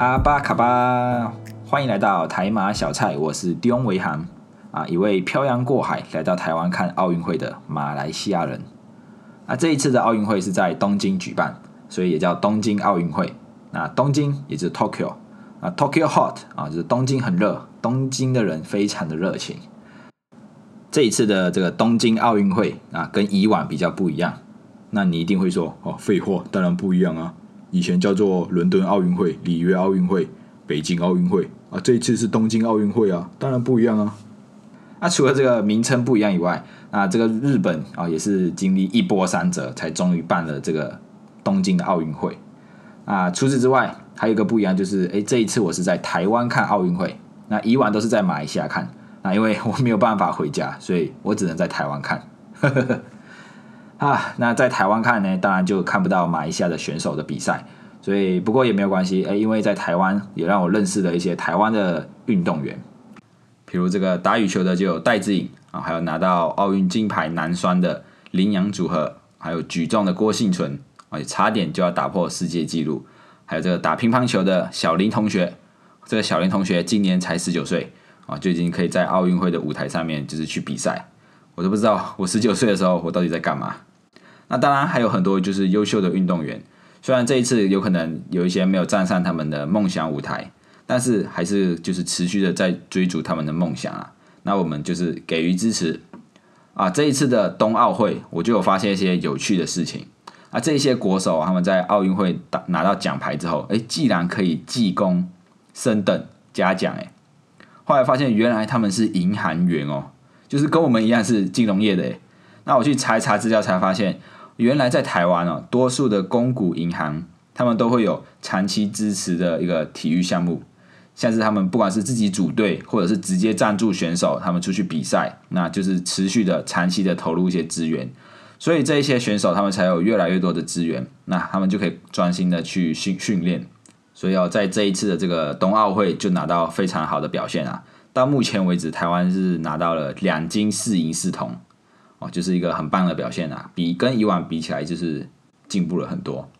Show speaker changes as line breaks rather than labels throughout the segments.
阿巴卡巴，欢迎来到台马小菜，我是迪翁维航啊，一位漂洋过海来到台湾看奥运会的马来西亚人。那这一次的奥运会是在东京举办，所以也叫东京奥运会。那东京也就是 Tokyo 啊，Tokyo Hot 啊，就是东京很热，东京的人非常的热情。这一次的这个东京奥运会啊，跟以往比较不一样。那你一定会说哦，废话，当然不一样啊！以前叫做伦敦奥运会、里约奥运会、北京奥运会啊，这一次是东京奥运会啊，当然不一样啊！那除了这个名称不一样以外，那这个日本啊，也是经历一波三折，才终于办了这个东京的奥运会啊。除此之外，还有一个不一样就是，哎，这一次我是在台湾看奥运会，那以往都是在马来西亚看。那因为我没有办法回家，所以我只能在台湾看。啊，那在台湾看呢，当然就看不到马来西亚的选手的比赛。所以不过也没有关系，哎，因为在台湾也让我认识了一些台湾的运动员，比如这个打羽球的就有戴志颖啊，还有拿到奥运金牌男双的林洋组合，还有举重的郭幸存啊，差点就要打破世界纪录。还有这个打乒乓球的小林同学，这个小林同学今年才十九岁。啊，就已经可以在奥运会的舞台上面，就是去比赛。我都不知道我十九岁的时候，我到底在干嘛。那当然还有很多就是优秀的运动员，虽然这一次有可能有一些没有站上他们的梦想舞台，但是还是就是持续的在追逐他们的梦想啊。那我们就是给予支持啊。这一次的冬奥会，我就有发现一些有趣的事情啊。这些国手他们在奥运会打拿到奖牌之后，哎，既然可以记功升等嘉奖，哎。后来发现，原来他们是银行员哦，就是跟我们一样是金融业的诶。那我去查一查资料，才发现，原来在台湾哦，多数的公股银行，他们都会有长期支持的一个体育项目，像是他们不管是自己组队，或者是直接赞助选手，他们出去比赛，那就是持续的、长期的投入一些资源，所以这一些选手他们才有越来越多的资源，那他们就可以专心的去训训练。所以要在这一次的这个冬奥会就拿到非常好的表现啊！到目前为止，台湾是拿到了两金四银四铜，哦，就是一个很棒的表现啊！比跟以往比起来，就是进步了很多。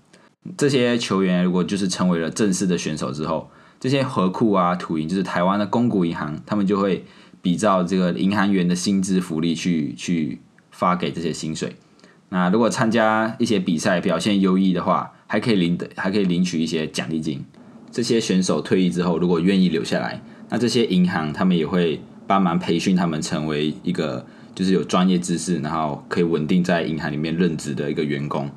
这些球员如果就是成为了正式的选手之后，这些河库啊、土银，就是台湾的公股银行，他们就会比照这个银行员的薪资福利去去发给这些薪水。那如果参加一些比赛表现优异的话，还可以领的，还可以领取一些奖励金。这些选手退役之后，如果愿意留下来，那这些银行他们也会帮忙培训他们，成为一个就是有专业知识，然后可以稳定在银行里面任职的一个员工。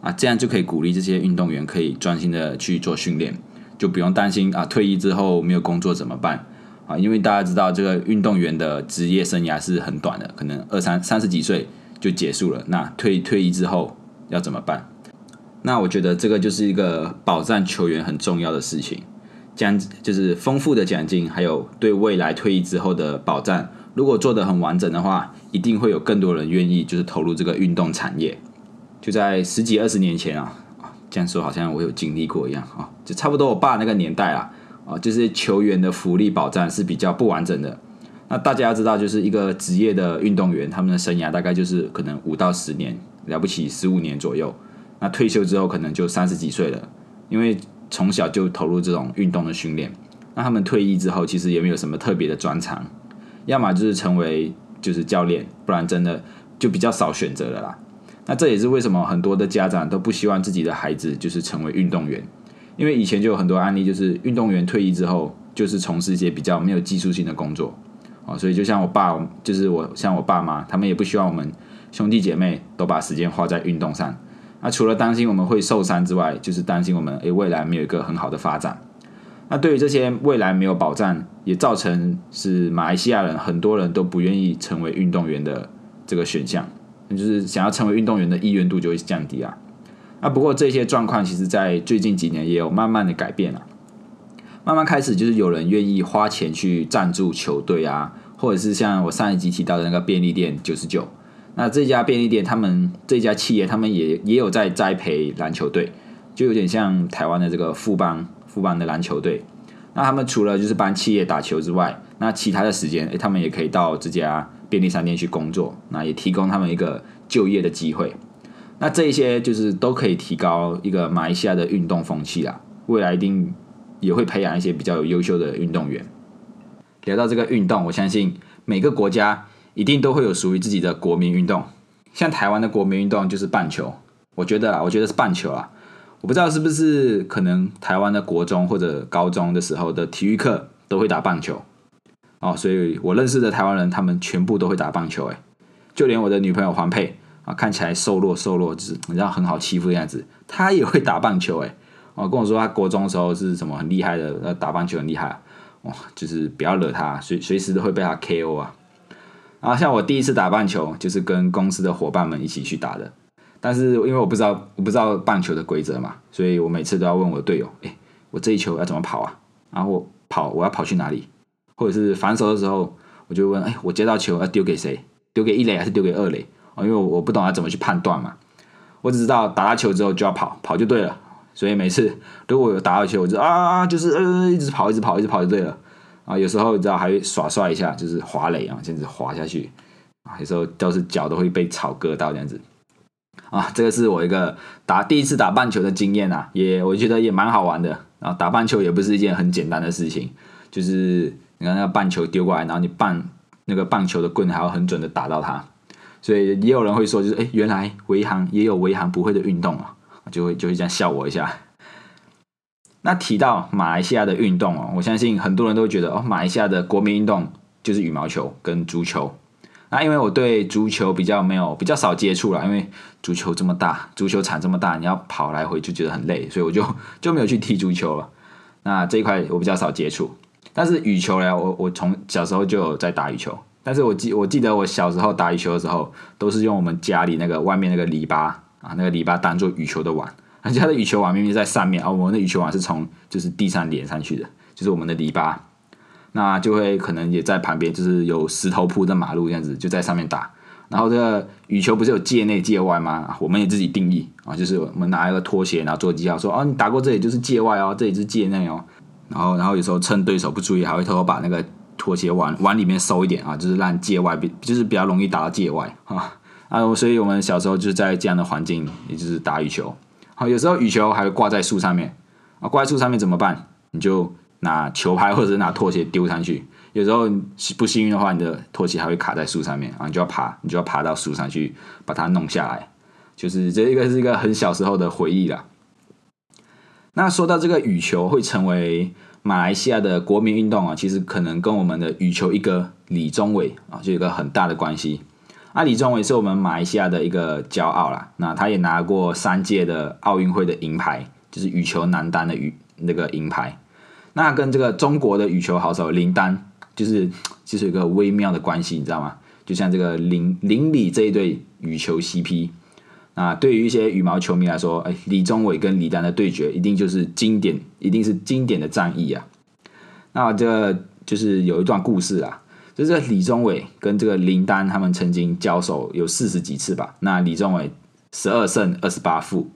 啊，这样就可以鼓励这些运动员可以专心的去做训练，就不用担心啊退役之后没有工作怎么办啊？因为大家知道这个运动员的职业生涯是很短的，可能二三三十几岁就结束了。那退退役之后要怎么办？那我觉得这个就是一个保障球员很重要的事情，奖就是丰富的奖金，还有对未来退役之后的保障。如果做的很完整的话，一定会有更多人愿意就是投入这个运动产业。就在十几二十年前啊，这样说好像我有经历过一样啊，就差不多我爸那个年代啊，啊，就是球员的福利保障是比较不完整的。那大家要知道，就是一个职业的运动员，他们的生涯大概就是可能五到十年，了不起十五年左右。那退休之后可能就三十几岁了，因为从小就投入这种运动的训练。那他们退役之后，其实也没有什么特别的专长，要么就是成为就是教练，不然真的就比较少选择了啦。那这也是为什么很多的家长都不希望自己的孩子就是成为运动员，因为以前就有很多案例，就是运动员退役之后就是从事一些比较没有技术性的工作啊。所以就像我爸，就是我像我爸妈，他们也不希望我们兄弟姐妹都把时间花在运动上。那除了担心我们会受伤之外，就是担心我们诶未来没有一个很好的发展。那对于这些未来没有保障，也造成是马来西亚人很多人都不愿意成为运动员的这个选项，就是想要成为运动员的意愿度就会降低啊。那不过这些状况其实在最近几年也有慢慢的改变了，慢慢开始就是有人愿意花钱去赞助球队啊，或者是像我上一集提到的那个便利店九十九。那这家便利店，他们这家企业，他们也也有在栽培篮球队，就有点像台湾的这个富邦富邦的篮球队。那他们除了就是帮企业打球之外，那其他的时间，诶，他们也可以到这家便利商店去工作，那也提供他们一个就业的机会。那这一些就是都可以提高一个马来西亚的运动风气啦。未来一定也会培养一些比较有优秀的运动员。聊到这个运动，我相信每个国家一定都会有属于自己的国民运动。像台湾的国民运动就是棒球，我觉得啊，我觉得是棒球啊。我不知道是不是可能台湾的国中或者高中的时候的体育课都会打棒球哦，所以我认识的台湾人他们全部都会打棒球，哎，就连我的女朋友黄佩啊，看起来瘦弱瘦弱，就是你知道很好欺负的样子，她也会打棒球，哎，哦，跟我说她国中的时候是什么很厉害的，呃，打棒球很厉害，哇，就是不要惹她，随随时都会被她 KO 啊。然后像我第一次打棒球，就是跟公司的伙伴们一起去打的。但是因为我不知道我不知道棒球的规则嘛，所以我每次都要问我队友：“哎，我这一球要怎么跑啊？然后我跑我要跑去哪里？或者是反手的时候，我就问：哎，我接到球要丢给谁？丢给一垒还是丢给二垒？哦，因为我不懂要怎么去判断嘛。我只知道打到球之后就要跑，跑就对了。所以每次如果有打到球，我就啊，就是呃，一直跑，一直跑，一直跑就对了。啊，有时候你知道还会耍帅一下，就是滑垒啊，这样子滑下去啊，有时候都是脚都会被草割到这样子。啊，这个是我一个打第一次打棒球的经验啊，也我觉得也蛮好玩的。然后打棒球也不是一件很简单的事情，就是你看那个棒球丢过来，然后你棒那个棒球的棍还要很准的打到它。所以也有人会说，就是哎，原来维航也有维航不会的运动啊，就会就会这样笑我一下。那提到马来西亚的运动哦，我相信很多人都觉得哦，马来西亚的国民运动就是羽毛球跟足球。那因为我对足球比较没有比较少接触了，因为足球这么大，足球场这么大，你要跑来回就觉得很累，所以我就 就没有去踢足球了。那这一块我比较少接触，但是羽球呢，我我从小时候就有在打羽球。但是我记我记得我小时候打羽球的时候，都是用我们家里那个外面那个篱笆啊，那个篱笆当做羽球的网，人家的羽球网明明在上面啊，我们的羽球网是从就是地上连上去的，就是我们的篱笆。那就会可能也在旁边，就是有石头铺的马路这样子，就在上面打。然后这个羽球不是有界内界外吗？我们也自己定义啊，就是我们拿一个拖鞋，然后做记号，说哦，你打过这里就是界外哦，这里是界内哦。然后，然后有时候趁对手不注意，还会偷偷把那个拖鞋往往里面收一点啊，就是让界外比就是比较容易打到界外啊啊。所以我们小时候就是在这样的环境，也就是打羽球。好，有时候羽球还会挂在树上面啊，挂在树上面怎么办？你就。拿球拍或者拿拖鞋丢上去，有时候不幸运的话，你的拖鞋还会卡在树上面啊，你就要爬，你就要爬到树上去把它弄下来。就是这一个是一个很小时候的回忆了。那说到这个羽球会成为马来西亚的国民运动啊，其实可能跟我们的羽球一哥李宗伟啊，就有一个很大的关系。啊，李宗伟是我们马来西亚的一个骄傲啦。那他也拿过三届的奥运会的银牌，就是羽球男单的羽那个银牌。那跟这个中国的羽球好手林丹，就是就是有个微妙的关系，你知道吗？就像这个林林李这一对羽球 CP，那对于一些羽毛球迷来说，哎，李宗伟跟李丹的对决一定就是经典，一定是经典的战役啊。那这就是有一段故事啊，就是李宗伟跟这个林丹他们曾经交手有四十几次吧，那李宗伟十二胜二十八负。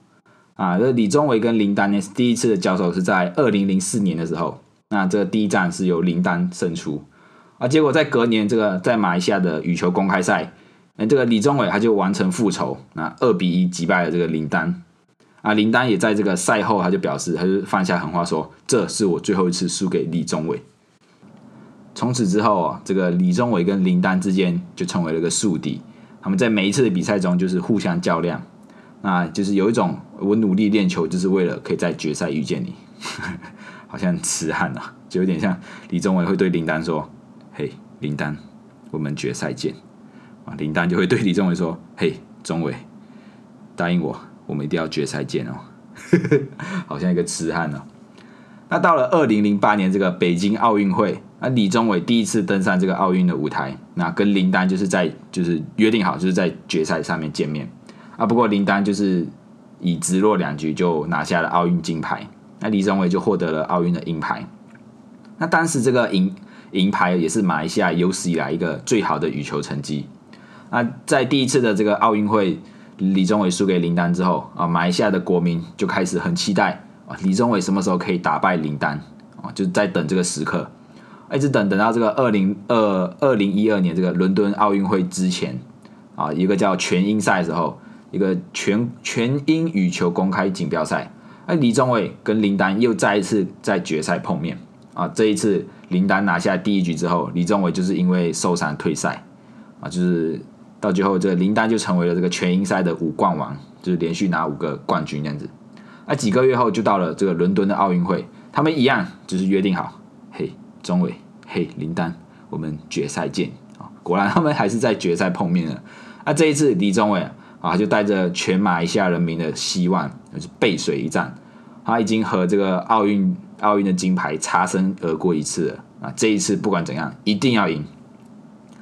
啊，这李宗伟跟林丹呢，第一次的交手是在二零零四年的时候。那这个第一战是由林丹胜出啊，结果在隔年这个在马来西亚的羽球公开赛，那，这个李宗伟他就完成复仇，那二比一击败了这个林丹。啊，林丹也在这个赛后他就表示，他就放下狠话说：“这是我最后一次输给李宗伟。”从此之后啊，这个李宗伟跟林丹之间就成为了个宿敌，他们在每一次的比赛中就是互相较量。那就是有一种我努力练球，就是为了可以在决赛遇见你，好像痴汉啊，就有点像李宗伟会对林丹说：“嘿，林丹，我们决赛见。”啊，林丹就会对李宗伟说：“嘿，宗伟，答应我，我们一定要决赛见哦。” 好像一个痴汉哦。那到了二零零八年这个北京奥运会，那李宗伟第一次登上这个奥运的舞台，那跟林丹就是在就是约定好，就是在决赛上面见面。啊，不过林丹就是以直落两局就拿下了奥运金牌，那李宗伟就获得了奥运的银牌。那当时这个银银牌也是马来西亚有史以来一个最好的羽球成绩。那在第一次的这个奥运会，李宗伟输给林丹之后啊，马来西亚的国民就开始很期待啊，李宗伟什么时候可以打败林丹啊？就在等这个时刻，一直等等到这个二零二二零一二年这个伦敦奥运会之前啊，一个叫全英赛的时候。一个全全英羽球公开锦标赛那李宗伟跟林丹又再一次在决赛碰面啊，这一次林丹拿下第一局之后，李宗伟就是因为受伤退赛啊，就是到最后这个林丹就成为了这个全英赛的五冠王，就是连续拿五个冠军这样子。那几个月后就到了这个伦敦的奥运会，他们一样就是约定好，钟伟，嘿，林丹，我们决赛见啊！果然他们还是在决赛碰面了。那这一次李宗伟啊，就带着全马来西亚人民的希望，就是背水一战。他已经和这个奥运奥运的金牌擦身而过一次了啊！这一次不管怎样，一定要赢。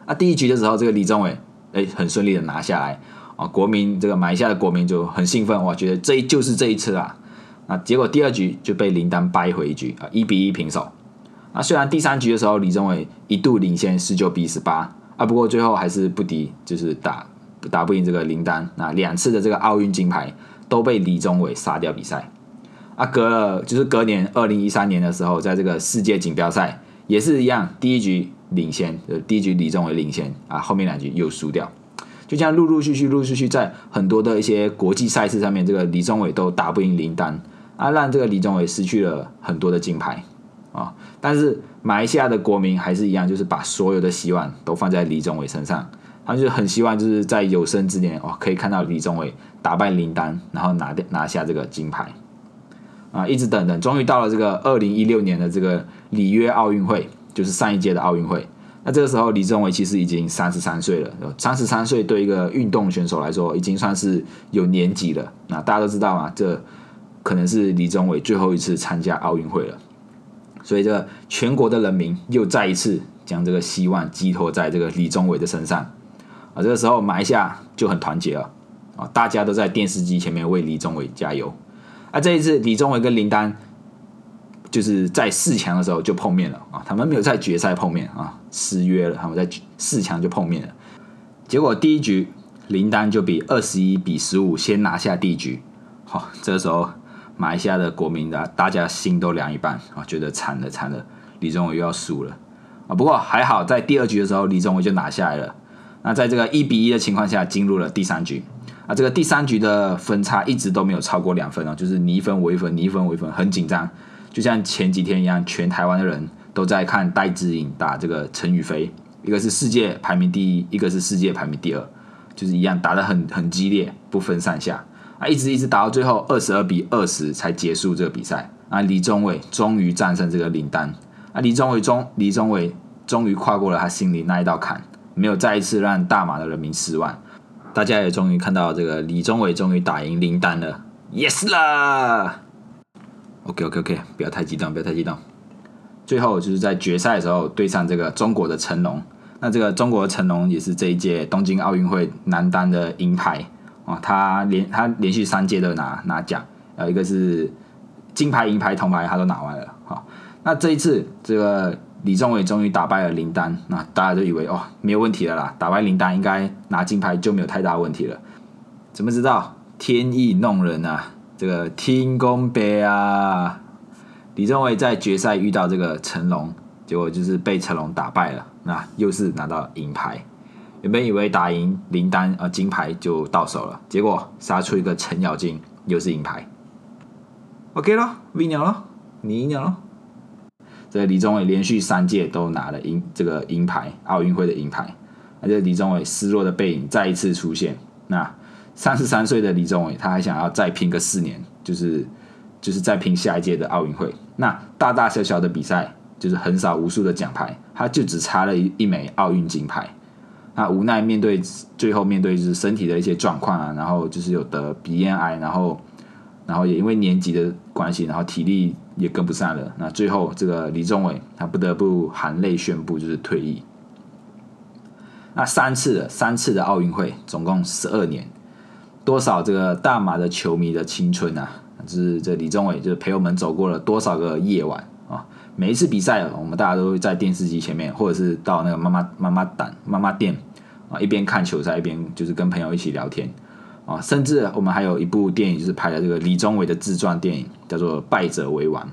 那第一局的时候，这个李宗伟哎，很顺利的拿下来。啊，国民这个马来西亚的国民就很兴奋，哇，觉得这就是这一次啊！啊，结果第二局就被林丹掰回一局啊，一比一平手。啊，虽然第三局的时候李宗伟一度领先十九比十八啊，不过最后还是不敌，就是打打不赢这个林丹。那两次的这个奥运金牌都被李宗伟杀掉比赛。啊，隔了就是隔年二零一三年的时候，在这个世界锦标赛也是一样，第一局领先，呃，第一局李宗伟领先啊，后面两局又输掉。就这样陆陆续续、陆陆续续在很多的一些国际赛事上面，这个李宗伟都打不赢林丹啊，让这个李宗伟失去了很多的金牌啊。但是马来西亚的国民还是一样，就是把所有的希望都放在李宗伟身上，他们就很希望就是在有生之年哦，可以看到李宗伟打败林丹，然后拿拿下这个金牌啊。一直等等，终于到了这个二零一六年的这个里约奥运会，就是上一届的奥运会。那这个时候，李宗伟其实已经三十三岁了。三十三岁对一个运动选手来说，已经算是有年纪了。那大家都知道嘛，这可能是李宗伟最后一次参加奥运会了。所以，这全国的人民又再一次将这个希望寄托在这个李宗伟的身上。啊，这个时候马来西亚就很团结了。啊，大家都在电视机前面为李宗伟加油。啊，这一次李宗伟跟林丹。就是在四强的时候就碰面了啊，他们没有在决赛碰面啊，失约了。他们在四强就碰面了，结果第一局林丹就比二十一比十五先拿下第一局。好，这个时候马来西亚的国民的大家心都凉一半啊，觉得惨了惨了，李宗伟又要输了啊。不过还好，在第二局的时候李宗伟就拿下来了。那在这个一比一的情况下进入了第三局啊，这个第三局的分差一直都没有超过两分哦，就是你一分我一分，你一分我一分，很紧张。就像前几天一样，全台湾的人都在看戴志颖打这个陈宇飞，一个是世界排名第一，一个是世界排名第二，就是一样打得很很激烈，不分上下啊，一直一直打到最后二十二比二十才结束这个比赛啊。李宗伟终于战胜这个林丹啊，李宗伟终李宗伟终于跨过了他心里那一道坎，没有再一次让大马的人民失望。大家也终于看到这个李宗伟终于打赢林丹了，yes 啦！OK OK OK，不要太激动，不要太激动。最后就是在决赛的时候对上这个中国的成龙，那这个中国成龙也是这一届东京奥运会男单的银牌啊，他连他连续三届都拿拿奖，呃，一个是金牌、银牌、铜牌他都拿完了。好，那这一次这个李宗伟终于打败了林丹，那大家都以为哦没有问题了啦，打败林丹应该拿金牌就没有太大问题了。怎么知道天意弄人啊？这个天公杯啊，李宗伟在决赛遇到这个成龙，结果就是被成龙打败了，那又是拿到银牌。原本以为打赢林丹呃金牌就到手了，结果杀出一个程咬金，又是银牌。OK 了，V 鸟了，你赢了。这李宗伟连续三届都拿了银这个银牌，奥运会的银牌。而且李宗伟失落的背影再一次出现，那。三十三岁的李宗伟，他还想要再拼个四年，就是就是再拼下一届的奥运会。那大大小小的比赛，就是横扫无数的奖牌，他就只差了一一枚奥运金牌。那无奈面对最后面对就是身体的一些状况啊，然后就是有得鼻咽癌，然后然后也因为年纪的关系，然后体力也跟不上了。那最后这个李宗伟，他不得不含泪宣布就是退役。那三次的三次的奥运会，总共十二年。多少这个大马的球迷的青春啊！就是这李宗伟，就陪我们走过了多少个夜晚！每一次比赛，我们大家都会在电视机前面，或者是到那个妈妈妈妈档、妈妈店啊，一边看球赛，一边就是跟朋友一起聊天啊。甚至我们还有一部电影，就是拍的这个李宗伟的自传电影，叫做《败者为王》。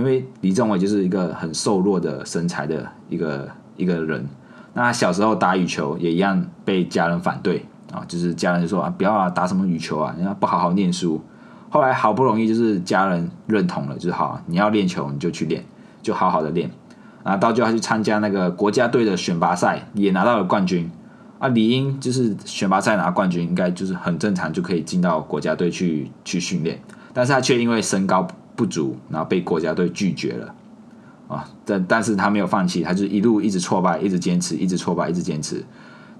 因为李宗伟就是一个很瘦弱的身材的一个一个人，那他小时候打羽球也一样被家人反对。啊，就是家人就说啊，不要啊，打什么羽球啊，人家不好好念书后来好不容易就是家人认同了，就是好，你要练球你就去练，就好好的练。啊，到最后他去参加那个国家队的选拔赛，也拿到了冠军。啊，理应就是选拔赛拿冠军，应该就是很正常，就可以进到国家队去去训练。但是他却因为身高不足，然后被国家队拒绝了。啊，但但是他没有放弃，他就一路一直挫败，一直坚持，一直挫败，一直坚持。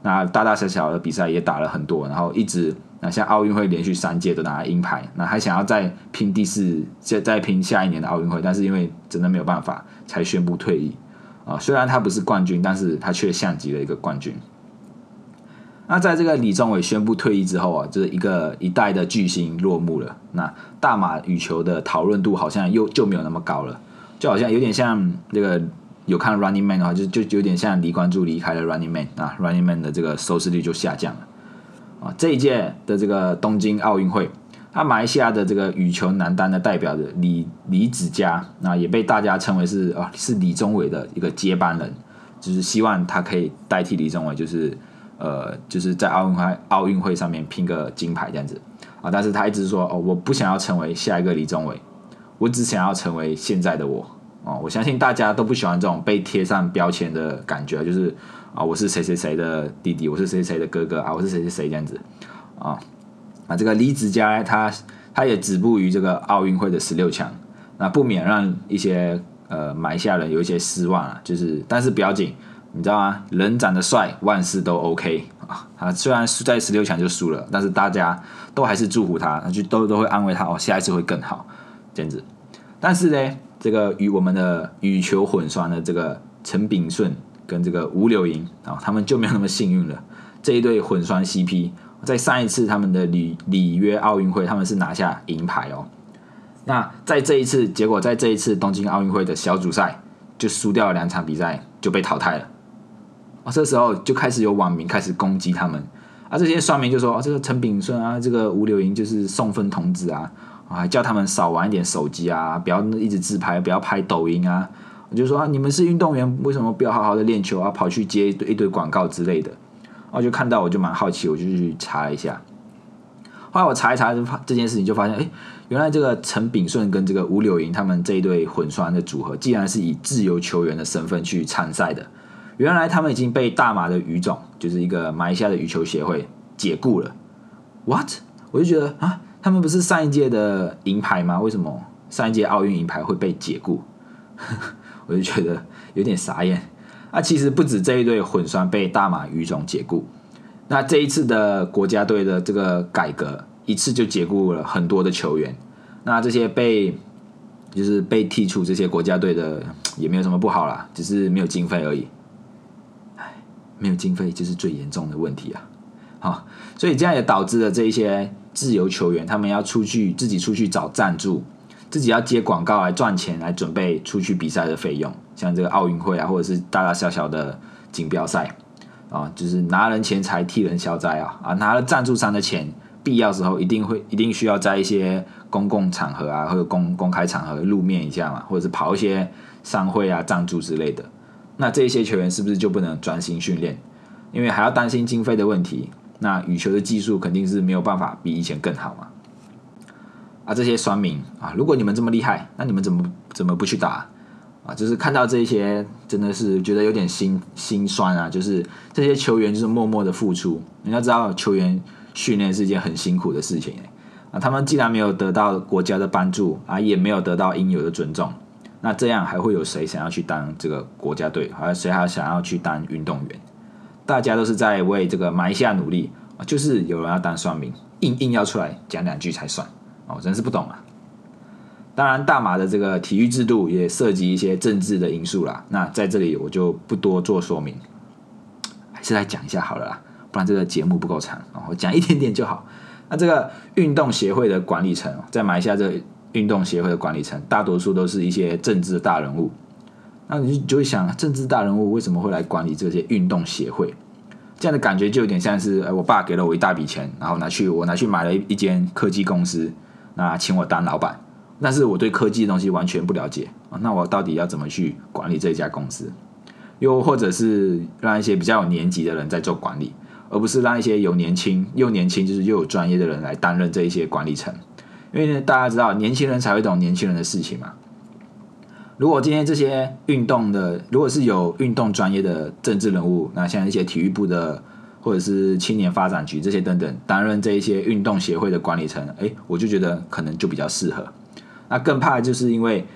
那大大小小的比赛也打了很多，然后一直那像奥运会连续三届都拿了银牌，那还想要再拼第四，再再拼下一年的奥运会，但是因为真的没有办法，才宣布退役。啊，虽然他不是冠军，但是他却像极了一个冠军。那在这个李宗伟宣布退役之后啊，就是一个一代的巨星落幕了。那大马羽球的讨论度好像又就没有那么高了。就好像有点像这个有看 Running Man 的话，就就有点像李关注离开了 Running Man 啊，Running Man 的这个收视率就下降了啊。这一届的这个东京奥运会，他马来西亚的这个羽球男单的代表的李李子嘉，那也被大家称为是啊是李宗伟的一个接班人，就是希望他可以代替李宗伟，就是呃就是在奥运会奥运会上面拼个金牌这样子啊。但是他一直说哦，我不想要成为下一个李宗伟。我只想要成为现在的我哦，我相信大家都不喜欢这种被贴上标签的感觉，就是啊，我是谁谁谁的弟弟，我是谁谁的哥哥啊，我是谁谁谁这样子啊啊，这个李子嘉他他也止步于这个奥运会的十六强，那不免让一些呃埋下人有一些失望啊，就是但是不要紧，你知道吗？人长得帅，万事都 OK 啊。他虽然输在十六强就输了，但是大家都还是祝福他，就都都会安慰他哦，下一次会更好。这样子，但是呢，这个与我们的羽球混双的这个陈炳顺跟这个吴柳莹啊，他们就没有那么幸运了。这一对混双 CP 在上一次他们的里里约奥运会，他们是拿下银牌哦。那在这一次，结果在这一次东京奥运会的小组赛就输掉了两场比赛，就被淘汰了。啊，这时候就开始有网民开始攻击他们啊，这些双民就说啊，这个陈炳顺啊，这个吴柳莹就是送分童子啊。还叫他们少玩一点手机啊，不要一直自拍，不要拍抖音啊。我就说啊，你们是运动员，为什么不要好好的练球啊？跑去接一堆一堆广告之类的。我就看到，我就蛮好奇，我就去查了一下。后来我查一查，就这件事情，就发现，哎，原来这个陈炳顺跟这个吴柳莹他们这一对混双的组合，既然是以自由球员的身份去参赛的，原来他们已经被大马的羽总，就是一个马来西亚的羽球协会解雇了。What？我就觉得啊。他们不是上一届的银牌吗？为什么上一届奥运银牌会被解雇？我就觉得有点傻眼。那其实不止这一对混双被大马羽总解雇，那这一次的国家队的这个改革，一次就解雇了很多的球员。那这些被就是被剔除这些国家队的，也没有什么不好啦，只是没有经费而已。没有经费就是最严重的问题啊！好，所以这样也导致了这一些。自由球员，他们要出去自己出去找赞助，自己要接广告来赚钱，来准备出去比赛的费用。像这个奥运会啊，或者是大大小小的锦标赛啊，就是拿人钱财替人消灾啊啊！拿了赞助商的钱，必要时候一定会一定需要在一些公共场合啊，或者公公开场合露面一下嘛，或者是跑一些商会啊、赞助之类的。那这些球员是不是就不能专心训练？因为还要担心经费的问题。那羽球的技术肯定是没有办法比以前更好嘛？啊，这些酸民啊，如果你们这么厉害，那你们怎么怎么不去打啊？就是看到这些，真的是觉得有点心心酸啊！就是这些球员就是默默的付出，你要知道，球员训练是一件很辛苦的事情啊。他们既然没有得到国家的帮助啊，也没有得到应有的尊重，那这样还会有谁想要去当这个国家队？还有谁还想要去当运动员？大家都是在为这个埋下努力啊，就是有人要当算命，硬硬要出来讲两句才算哦，真是不懂啊！当然，大马的这个体育制度也涉及一些政治的因素啦。那在这里我就不多做说明，还是来讲一下好了啦，不然这个节目不够长啊，我讲一点点就好。那这个运动协会的管理层，在埋下这运动协会的管理层，大多数都是一些政治大人物。那你就会想，政治大人物为什么会来管理这些运动协会？这样的感觉就有点像是，哎，我爸给了我一大笔钱，然后拿去我拿去买了一一间科技公司，那请我当老板，但是我对科技的东西完全不了解，那我到底要怎么去管理这一家公司？又或者是让一些比较有年纪的人在做管理，而不是让一些有年轻又年轻就是又有专业的人来担任这一些管理层？因为大家知道，年轻人才会懂年轻人的事情嘛。如果今天这些运动的，如果是有运动专业的政治人物，那像一些体育部的，或者是青年发展局这些等等，担任这一些运动协会的管理层，哎，我就觉得可能就比较适合。那更怕就是因为，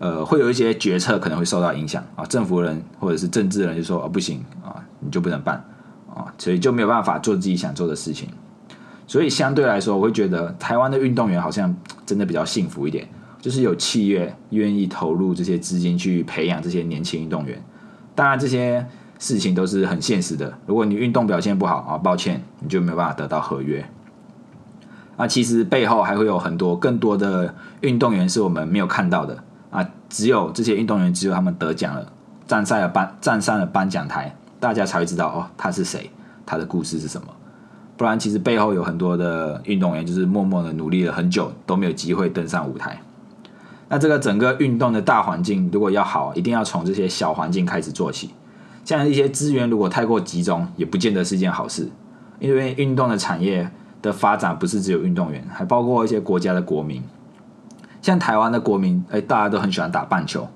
呃，会有一些决策可能会受到影响啊，政府人或者是政治人就说哦不行啊，你就不能办啊，所以就没有办法做自己想做的事情。所以相对来说，我会觉得台湾的运动员好像真的比较幸福一点，就是有企业愿意投入这些资金去培养这些年轻运动员。当然，这些事情都是很现实的。如果你运动表现不好啊，抱歉，你就没有办法得到合约。啊，其实背后还会有很多更多的运动员是我们没有看到的啊。只有这些运动员，只有他们得奖了，站在了颁站上了颁奖台，大家才会知道哦，他是谁，他的故事是什么。不然，其实背后有很多的运动员，就是默默的努力了很久，都没有机会登上舞台。那这个整个运动的大环境，如果要好，一定要从这些小环境开始做起。像一些资源如果太过集中，也不见得是一件好事。因为运动的产业的发展，不是只有运动员，还包括一些国家的国民。像台湾的国民，哎，大家都很喜欢打棒球，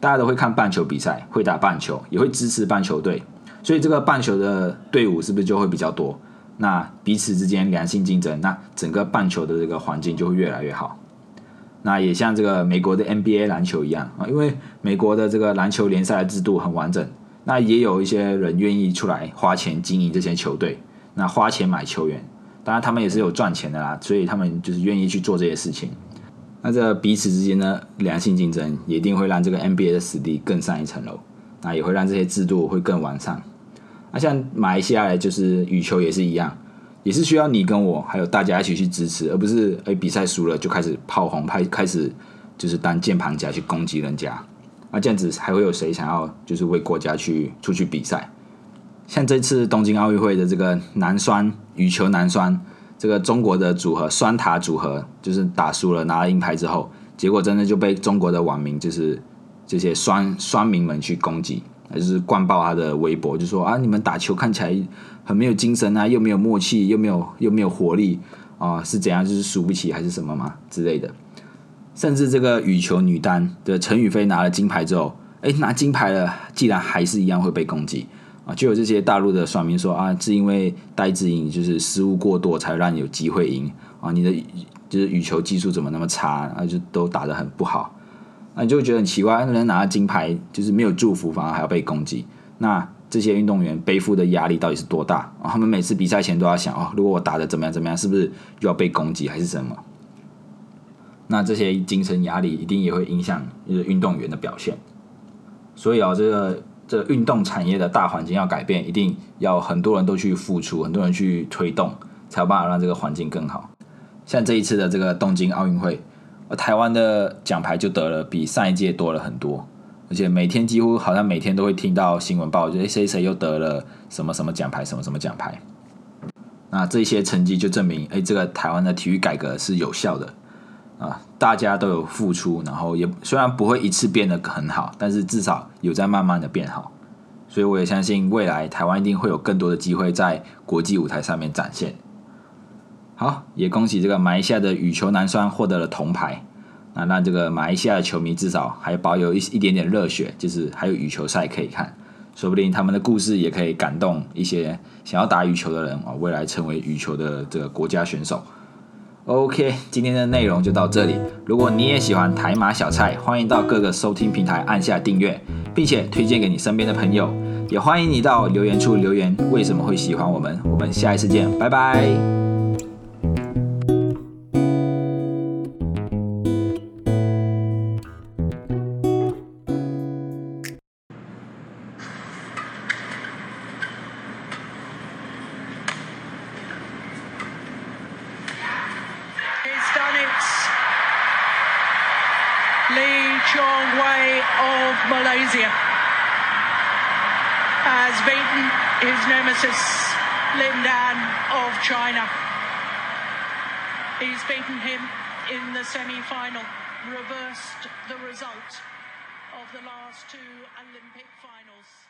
大家都会看棒球比赛，会打棒球，也会支持棒球队，所以这个棒球的队伍是不是就会比较多？那彼此之间良性竞争，那整个棒球的这个环境就会越来越好。那也像这个美国的 NBA 篮球一样啊，因为美国的这个篮球联赛的制度很完整，那也有一些人愿意出来花钱经营这些球队，那花钱买球员，当然他们也是有赚钱的啦，所以他们就是愿意去做这些事情。那这彼此之间的良性竞争，一定会让这个 NBA 的实力更上一层楼，那也会让这些制度会更完善。那像马来西亚就是羽球也是一样，也是需要你跟我还有大家一起去支持，而不是哎比赛输了就开始炮轰开开始就是当键盘侠去攻击人家。那这样子还会有谁想要就是为国家去出去比赛？像这次东京奥运会的这个男双羽球男双，这个中国的组合双塔组合就是打输了拿了银牌之后，结果真的就被中国的网民就是这些双双民们去攻击。还是灌爆他的微博，就说啊，你们打球看起来很没有精神啊，又没有默契，又没有又没有活力啊，是怎样？就是输不起还是什么嘛之类的。甚至这个羽球女单的陈雨菲拿了金牌之后，哎，拿金牌了，既然还是一样会被攻击啊，就有这些大陆的选民说啊，是因为戴志颖就是失误过多，才让你有机会赢啊，你的就是羽球技术怎么那么差啊，就都打得很不好。那你就会觉得很奇怪，那人拿了金牌就是没有祝福，反而还要被攻击。那这些运动员背负的压力到底是多大？他们每次比赛前都要想哦，如果我打的怎么样怎么样，是不是又要被攻击还是什么？那这些精神压力一定也会影响运动员的表现。所以啊，这个这个运动产业的大环境要改变，一定要很多人都去付出，很多人去推动，才有办法让这个环境更好。像这一次的这个东京奥运会。而台湾的奖牌就得了比上一届多了很多，而且每天几乎好像每天都会听到新闻报，就谁谁又得了什么什么奖牌，什么什么奖牌。那这些成绩就证明，哎，这个台湾的体育改革是有效的啊，大家都有付出，然后也虽然不会一次变得很好，但是至少有在慢慢的变好。所以我也相信未来台湾一定会有更多的机会在国际舞台上面展现。好，也恭喜这个马来西亚的羽球男双获得了铜牌，那让这个马来西亚的球迷至少还保有一一点点热血，就是还有羽球赛可以看，说不定他们的故事也可以感动一些想要打羽球的人啊，未来成为羽球的这个国家选手。OK，今天的内容就到这里。如果你也喜欢台马小菜，欢迎到各个收听平台按下订阅，并且推荐给你身边的朋友，也欢迎你到留言处留言为什么会喜欢我们。我们下一次见，拜拜。
the result of the last two Olympic finals.